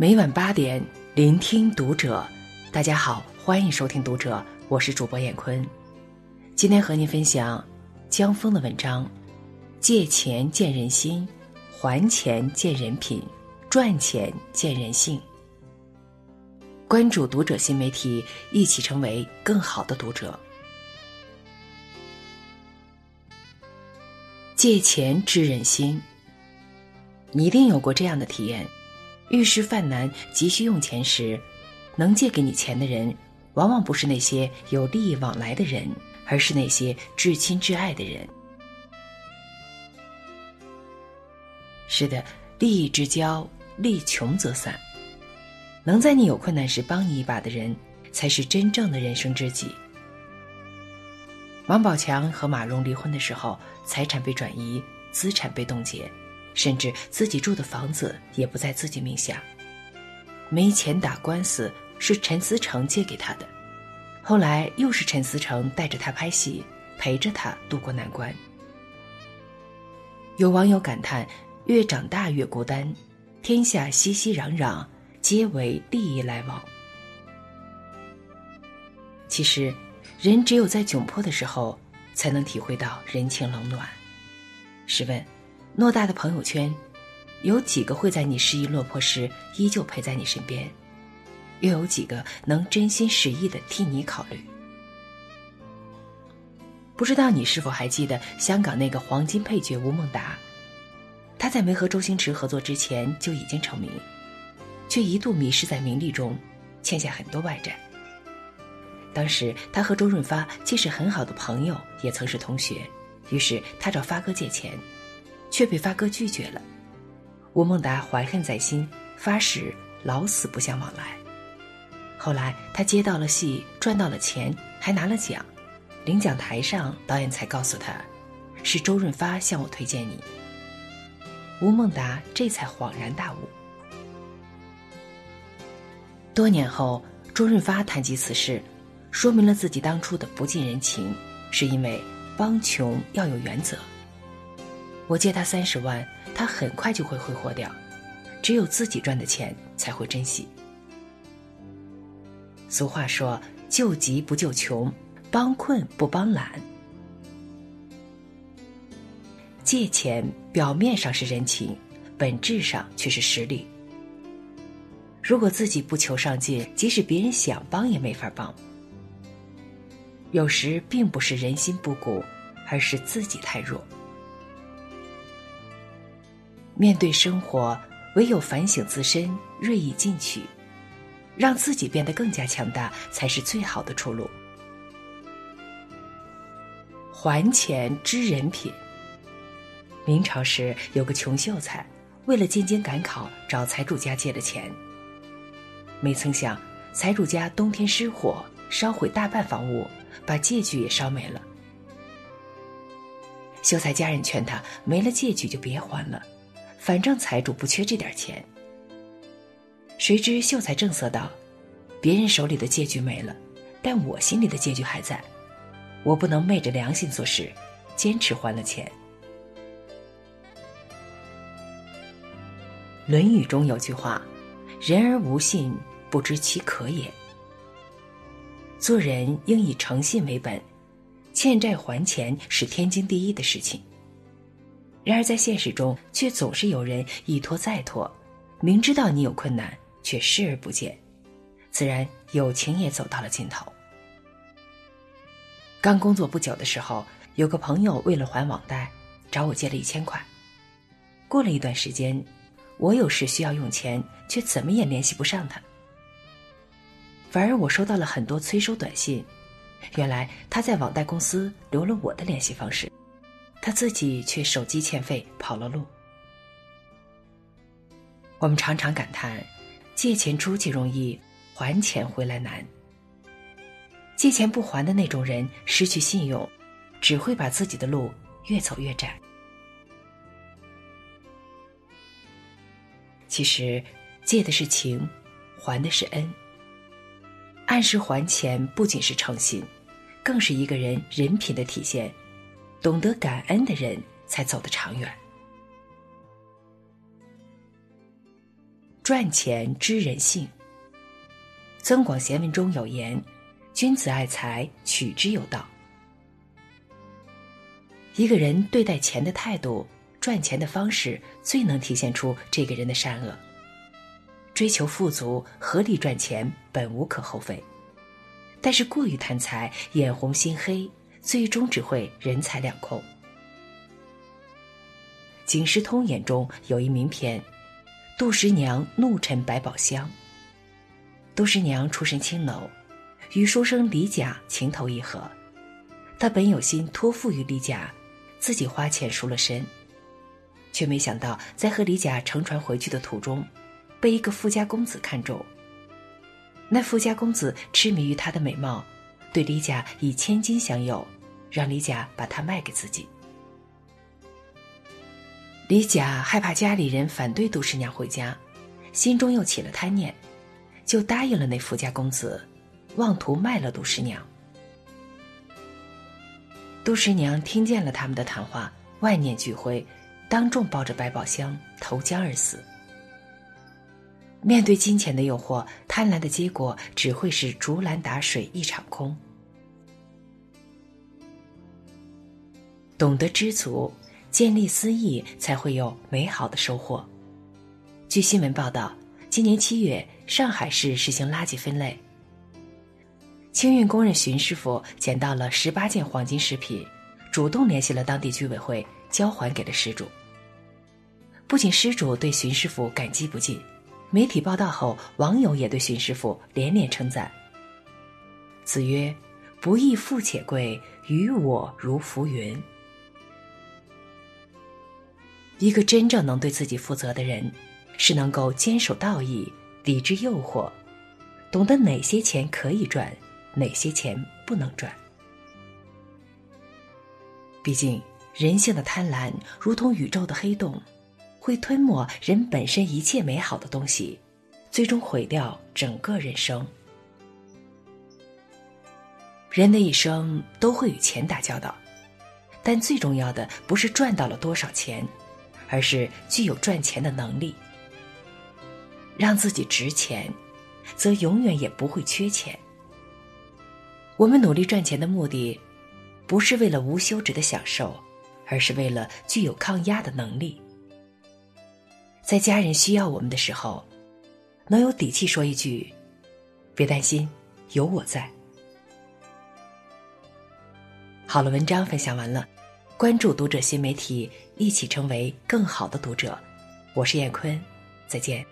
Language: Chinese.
每晚八点，聆听读者。大家好，欢迎收听《读者》，我是主播闫坤。今天和您分享江峰的文章：借钱见人心，还钱见人品，赚钱见人性。关注《读者》新媒体，一起成为更好的读者。借钱知人心，你一定有过这样的体验。遇事犯难、急需用钱时，能借给你钱的人，往往不是那些有利益往来的人，而是那些至亲至爱的人。是的，利益之交，利穷则散。能在你有困难时帮你一把的人，才是真正的人生知己。王宝强和马蓉离婚的时候，财产被转移，资产被冻结。甚至自己住的房子也不在自己名下，没钱打官司是陈思诚借给他的，后来又是陈思诚带着他拍戏，陪着他渡过难关。有网友感叹：“越长大越孤单，天下熙熙攘攘，皆为利益来往。”其实，人只有在窘迫的时候，才能体会到人情冷暖。试问？偌大的朋友圈，有几个会在你失意落魄时依旧陪在你身边？又有几个能真心实意的替你考虑？不知道你是否还记得香港那个黄金配角吴孟达？他在没和周星驰合作之前就已经成名，却一度迷失在名利中，欠下很多外债。当时他和周润发既是很好的朋友，也曾是同学，于是他找发哥借钱。却被发哥拒绝了，吴孟达怀恨在心，发誓老死不相往来。后来他接到了戏，赚到了钱，还拿了奖，领奖台上导演才告诉他，是周润发向我推荐你。吴孟达这才恍然大悟。多年后，周润发谈及此事，说明了自己当初的不近人情，是因为帮穷要有原则。我借他三十万，他很快就会挥霍掉，只有自己赚的钱才会珍惜。俗话说：“救急不救穷，帮困不帮懒。”借钱表面上是人情，本质上却是实力。如果自己不求上进，即使别人想帮也没法帮。有时并不是人心不古，而是自己太弱。面对生活，唯有反省自身，锐意进取，让自己变得更加强大，才是最好的出路。还钱知人品。明朝时有个穷秀才，为了进京赶考，找财主家借了钱。没曾想，财主家冬天失火，烧毁大半房屋，把借据也烧没了。秀才家人劝他，没了借据就别还了。反正财主不缺这点钱。谁知秀才正色道：“别人手里的借据没了，但我心里的借据还在，我不能昧着良心做事，坚持还了钱。”《论语》中有句话：“人而无信，不知其可也。”做人应以诚信为本，欠债还钱是天经地义的事情。然而，在现实中，却总是有人一拖再拖，明知道你有困难，却视而不见，自然友情也走到了尽头。刚工作不久的时候，有个朋友为了还网贷，找我借了一千块。过了一段时间，我有事需要用钱，却怎么也联系不上他，反而我收到了很多催收短信，原来他在网贷公司留了我的联系方式。他自己却手机欠费跑了路。我们常常感叹，借钱出去容易，还钱回来难。借钱不还的那种人，失去信用，只会把自己的路越走越窄。其实，借的是情，还的是恩。按时还钱，不仅是诚信，更是一个人人品的体现。懂得感恩的人才走得长远。赚钱知人性。《增广贤文》中有言：“君子爱财，取之有道。”一个人对待钱的态度、赚钱的方式，最能体现出这个人的善恶。追求富足、合理赚钱，本无可厚非。但是过于贪财、眼红心黑，最终只会人财两空。《警世通言》中有一名篇：“杜十娘怒沉百宝箱。”杜十娘出身青楼，与书生李甲情投意合。她本有心托付于李甲，自己花钱赎了身，却没想到在和李甲乘船回去的途中，被一个富家公子看中。那富家公子痴迷于她的美貌，对李甲以千金相诱，让李甲把她卖给自己。李甲害怕家里人反对杜十娘回家，心中又起了贪念，就答应了那富家公子，妄图卖了杜十娘。杜十娘听见了他们的谈话，万念俱灰，当众抱着百宝箱投江而死。面对金钱的诱惑，贪婪的结果只会是竹篮打水一场空。懂得知足，建立私益，才会有美好的收获。据新闻报道，今年七月，上海市实行垃圾分类。清运工人荀师傅捡到了十八件黄金饰品，主动联系了当地居委会，交还给了失主。不仅失主对荀师傅感激不尽。媒体报道后，网友也对荀师傅连连称赞。子曰：“不亦富且贵，于我如浮云。”一个真正能对自己负责的人，是能够坚守道义、抵制诱惑，懂得哪些钱可以赚，哪些钱不能赚。毕竟，人性的贪婪如同宇宙的黑洞。会吞没人本身一切美好的东西，最终毁掉整个人生。人的一生都会与钱打交道，但最重要的不是赚到了多少钱，而是具有赚钱的能力。让自己值钱，则永远也不会缺钱。我们努力赚钱的目的，不是为了无休止的享受，而是为了具有抗压的能力。在家人需要我们的时候，能有底气说一句：“别担心，有我在。”好了，文章分享完了，关注读者新媒体，一起成为更好的读者。我是燕坤，再见。